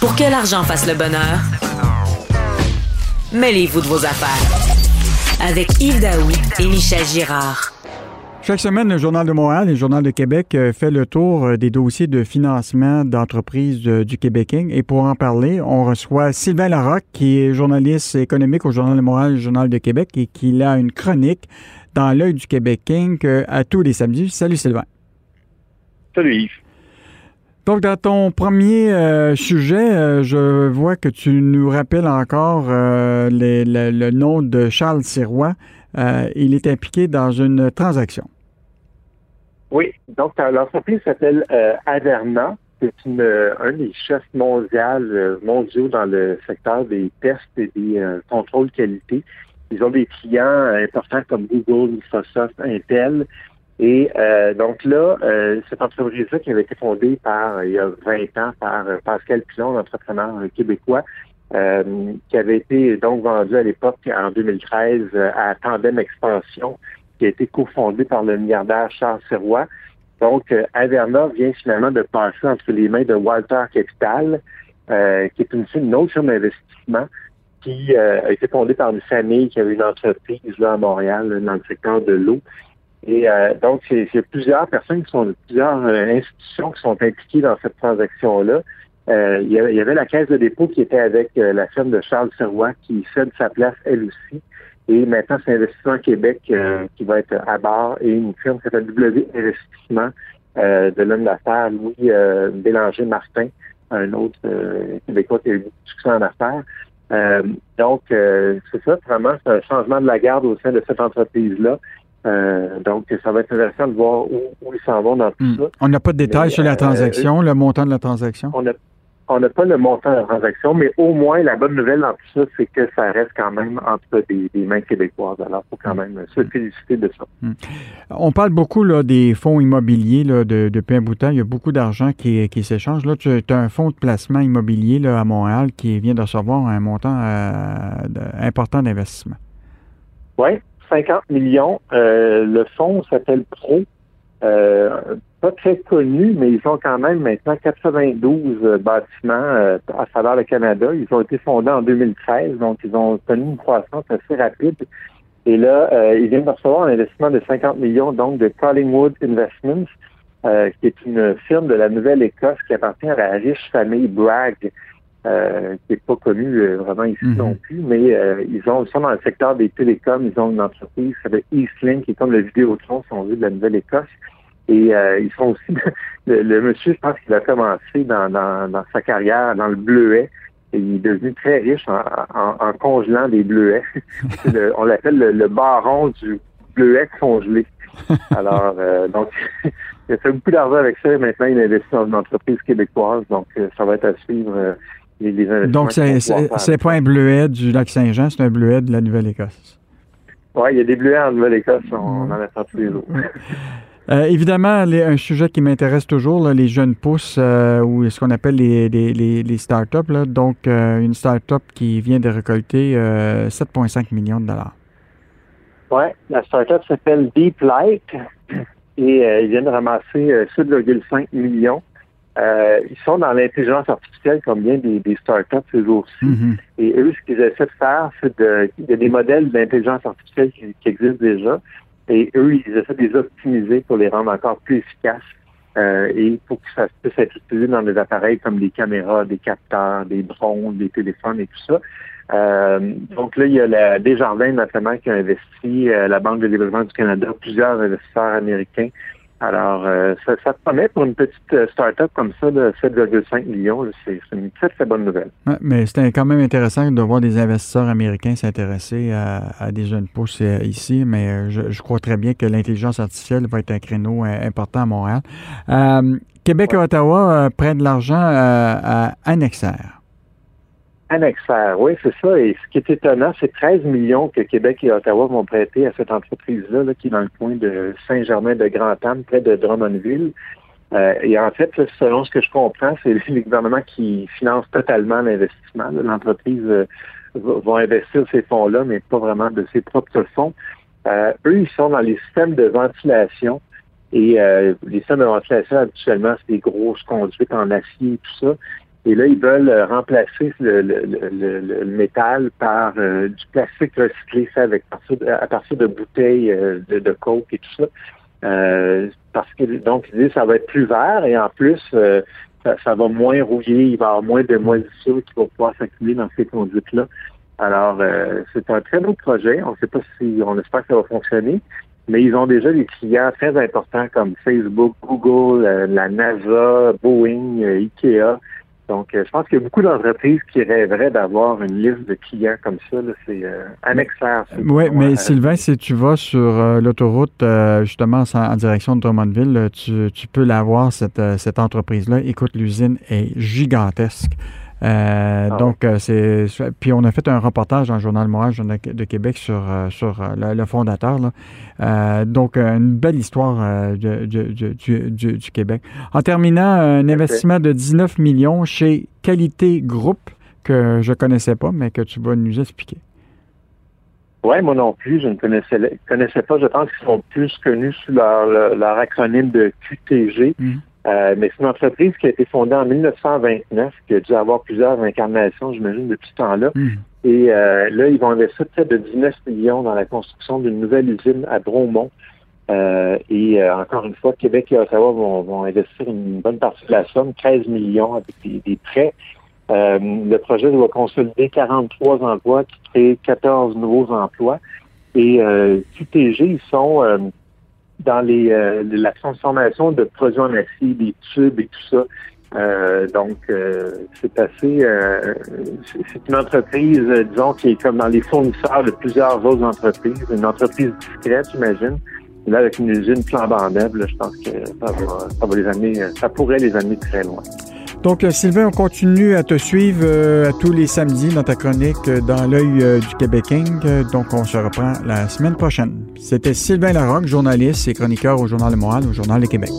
Pour que l'argent fasse le bonheur, mêlez-vous de vos affaires. Avec Yves Daoui et Michel Girard. Chaque semaine, le Journal de Montréal et le Journal de Québec euh, fait le tour euh, des dossiers de financement d'entreprises euh, du Québec. Et pour en parler, on reçoit Sylvain Larocque, qui est journaliste économique au Journal de Montréal et le Journal de Québec et qui a une chronique dans l'œil du Québec King à tous les samedis. Salut Sylvain. Salut Yves. Donc, dans ton premier sujet, je vois que tu nous rappelles encore le, nom de Charles Sirois. il est impliqué dans une transaction. Oui, donc l'entreprise s'appelle euh, Averna. C'est euh, un des chefs euh, mondiaux dans le secteur des tests et des contrôles qualité. Ils ont des clients importants comme Google, Microsoft, Intel. Et donc là, cette entreprise-là qui avait été fondée par il y a 20 ans par Pascal Pilon, l'entrepreneur québécois, qui avait été donc vendu à l'époque en 2013 à Tandem Expansion qui a été cofondé par le milliardaire Charles Sirois. Donc, euh, Averna vient finalement de passer entre les mains de Walter Capital, euh, qui est une, une autre firme d'investissement qui euh, a été fondée par une famille qui avait une entreprise là à Montréal, dans le secteur de l'eau. Et donc, c'est plusieurs personnes qui sont plusieurs institutions qui sont impliquées dans cette transaction-là. il, y avait, la caisse de dépôt qui était avec la firme de Charles Sirois qui cède sa place elle aussi. Et maintenant, c'est Investissement Québec euh, qui va être à bord et une firme qui s'appelle W Investissement euh, de l'homme d'affaires Louis euh, Bélanger-Martin, un autre Québécois qui a eu beaucoup succès en affaires. donc, c'est ça, vraiment, c'est un changement de la garde au sein de cette entreprise-là. Donc, ça va être intéressant de voir où, ils s'en vont dans tout hmm. ça. On n'a pas de détails sur la transaction, le montant de la transaction? On n'a pas le montant de la transaction, mais au moins, la bonne nouvelle dans tout ça, c'est que ça reste quand même entre des, mains québécoises. Alors, il faut quand même se féliciter de ça. Hmm. On parle beaucoup là, des fonds immobiliers là, de, depuis un bout de temps. Il y a beaucoup d'argent qui, qui s'échange. Là, tu as un fonds de placement immobilier là, à Montréal qui vient de recevoir un montant euh, important d'investissement. Oui, 50 millions. Euh, le fonds s'appelle Pro. Euh, pas très connus, mais ils ont quand même maintenant 92 euh, bâtiments euh, à travers le Canada. Ils ont été fondés en 2013, donc ils ont connu une croissance assez rapide. Et là, euh, ils viennent de recevoir un investissement de 50 millions donc de Collingwood Investments, qui est une firme de la Nouvelle-Écosse qui appartient à la riche famille Bragg, qui n'est pas connue vraiment ici mhm. non plus, mais ils, ont, ils sont dans le secteur des télécoms. Ils ont une entreprise qui s'appelle Eastlink, qui est comme le Vidéotron, si on veut, de la Nouvelle-Écosse. Et euh, ils sont aussi, le, monsieur, je pense qu'il a commencé dans, dans, sa carrière dans le bleuet. Et il est devenu très riche en, congelant des bleuets. on l'appelle le, baron du bleuet congelé. Alors, euh, donc, il a fait beaucoup d'argent avec ça. Maintenant, il investit dans une entreprise québécoise. Donc, euh, ça va être à suivre les, les investissements. Donc, c'est pas un bleuet du lac Saint-Jean, c'est un bleuet de la Nouvelle-Écosse. Oui, il y a des bleuets en Nouvelle-Écosse. On, en a tous les jours. Euh, évidemment, un sujet qui m'intéresse toujours, les jeunes pousses euh, ou ce qu'on appelle les, les, les, startups. Là. Donc, euh, une startup qui vient de récolter 7,5 millions de dollars. Oui, la startup s'appelle Deep Light et ils viennent de ramasser 7,5 millions. Ils sont dans l'intelligence artificielle comme bien des, des startups ces jours-ci. Mm-hmm. Et eux, ce qu'ils essaient de faire, c'est de. Il y a des modèles d'intelligence artificielle qui, qui existent déjà. Et eux, ils essaient de les optimiser pour les rendre encore plus efficaces euh, et pour que ça puisse être utilisé dans des appareils comme des caméras, des capteurs, des drones, des téléphones et tout ça. Euh, donc là, il y a la Desjardins notamment qui a investi, euh, la Banque de développement du Canada, plusieurs investisseurs américains alors, euh, ça, ça, promet pour une petite euh, start-up comme ça de 7,5 millions. C'est une très, très bonne nouvelle. mais c'était quand même intéressant de voir des investisseurs américains s'intéresser à, des jeunes pousses euh, ici, mais je, crois très bien que l'intelligence artificielle va être un créneau important à Montréal. Québec et Ottawa prennent de l'argent à Annexaire. Annexaire, oui, c'est ça. Et ce qui est étonnant, c'est 13 millions que Québec et Ottawa vont prêter à cette entreprise-là, qui est dans le coin de Saint-Germain-de-Grand-Anne, près de Drummondville. Euh, et en fait, selon ce que je comprends, c'est le gouvernement qui finance totalement l'investissement. L'entreprise euh, va, investir ces fonds-là, mais pas vraiment de ses propres fonds. Euh, eux, ils sont dans les systèmes de ventilation. Et les systèmes de ventilation, habituellement, c'est des grosses conduites en acier et tout ça. Et là, ils veulent remplacer le, métal par du plastique recyclé, fait avec, à partir de bouteilles de, de coke et tout ça. parce que donc ils disent ça va être plus vert et en plus ça, va moins rouiller, il va y avoir moins de moisissures qui vont pouvoir s'accumuler dans ces conduites-là. Alors, euh, c'est un très beau projet. On ne sait pas si, on espère que ça va fonctionner, mais ils ont déjà des clients très importants comme Facebook, Google, euh, la NASA, Boeing, euh, Ikea. Donc, je pense qu'il y a beaucoup d'entreprises qui rêveraient d'avoir une liste de clients comme ça. C'est euh, annexaire. Oui, mais Sylvain, si tu vas sur l'autoroute, justement, en, direction de Drummondville, tu, tu peux l'avoir, cette, cette entreprise-là. Écoute, l'usine est gigantesque. Euh, ah donc, euh, c'est. Puis on a fait un reportage dans le Journal Moral de Québec sur, euh, sur le, fondateur. donc, une belle histoire du, du, Québec. En terminant, un investissement de 19 millions chez Qualité Group, que je ne connaissais pas, mais que tu vas nous expliquer. Oui, moi non plus, je ne connaissais, connaissais pas. Je pense qu'ils sont plus connus sous leur, leur, acronyme de QTG. Mmh. Euh, mais c'est une entreprise qui a été fondée en 1929, qui a dû avoir plusieurs incarnations, j'imagine, depuis ce temps-là. Hmm. Et euh, là, ils vont investir près de 19 millions dans la construction d'une nouvelle usine à Bromont. Euh, et encore une fois, Québec et Ottawa vont, investir une bonne partie de la somme, 13 millions avec des, prêts. le projet doit consolider 43 emplois qui créent 14 nouveaux emplois. Et QTG, ils sont dans les, euh, la transformation de produits en acier, des tubes et tout ça. Euh, donc, euh, c'est assez. c'est une entreprise, disons, qui est comme dans les fournisseurs de plusieurs autres entreprises. Une entreprise discrète, j'imagine. Là, avec une usine flambant neuve, je pense que ça va, ça va les amener, ça pourrait les amener très loin. Donc, euh, Sylvain, on continue à te suivre euh, tous les samedis dans ta chronique euh, dans l'œil du Québéking. donc, on se reprend la semaine prochaine. C'était Sylvain Larocque, journaliste et chroniqueur au Journal de Montréal, au Journal de Québec.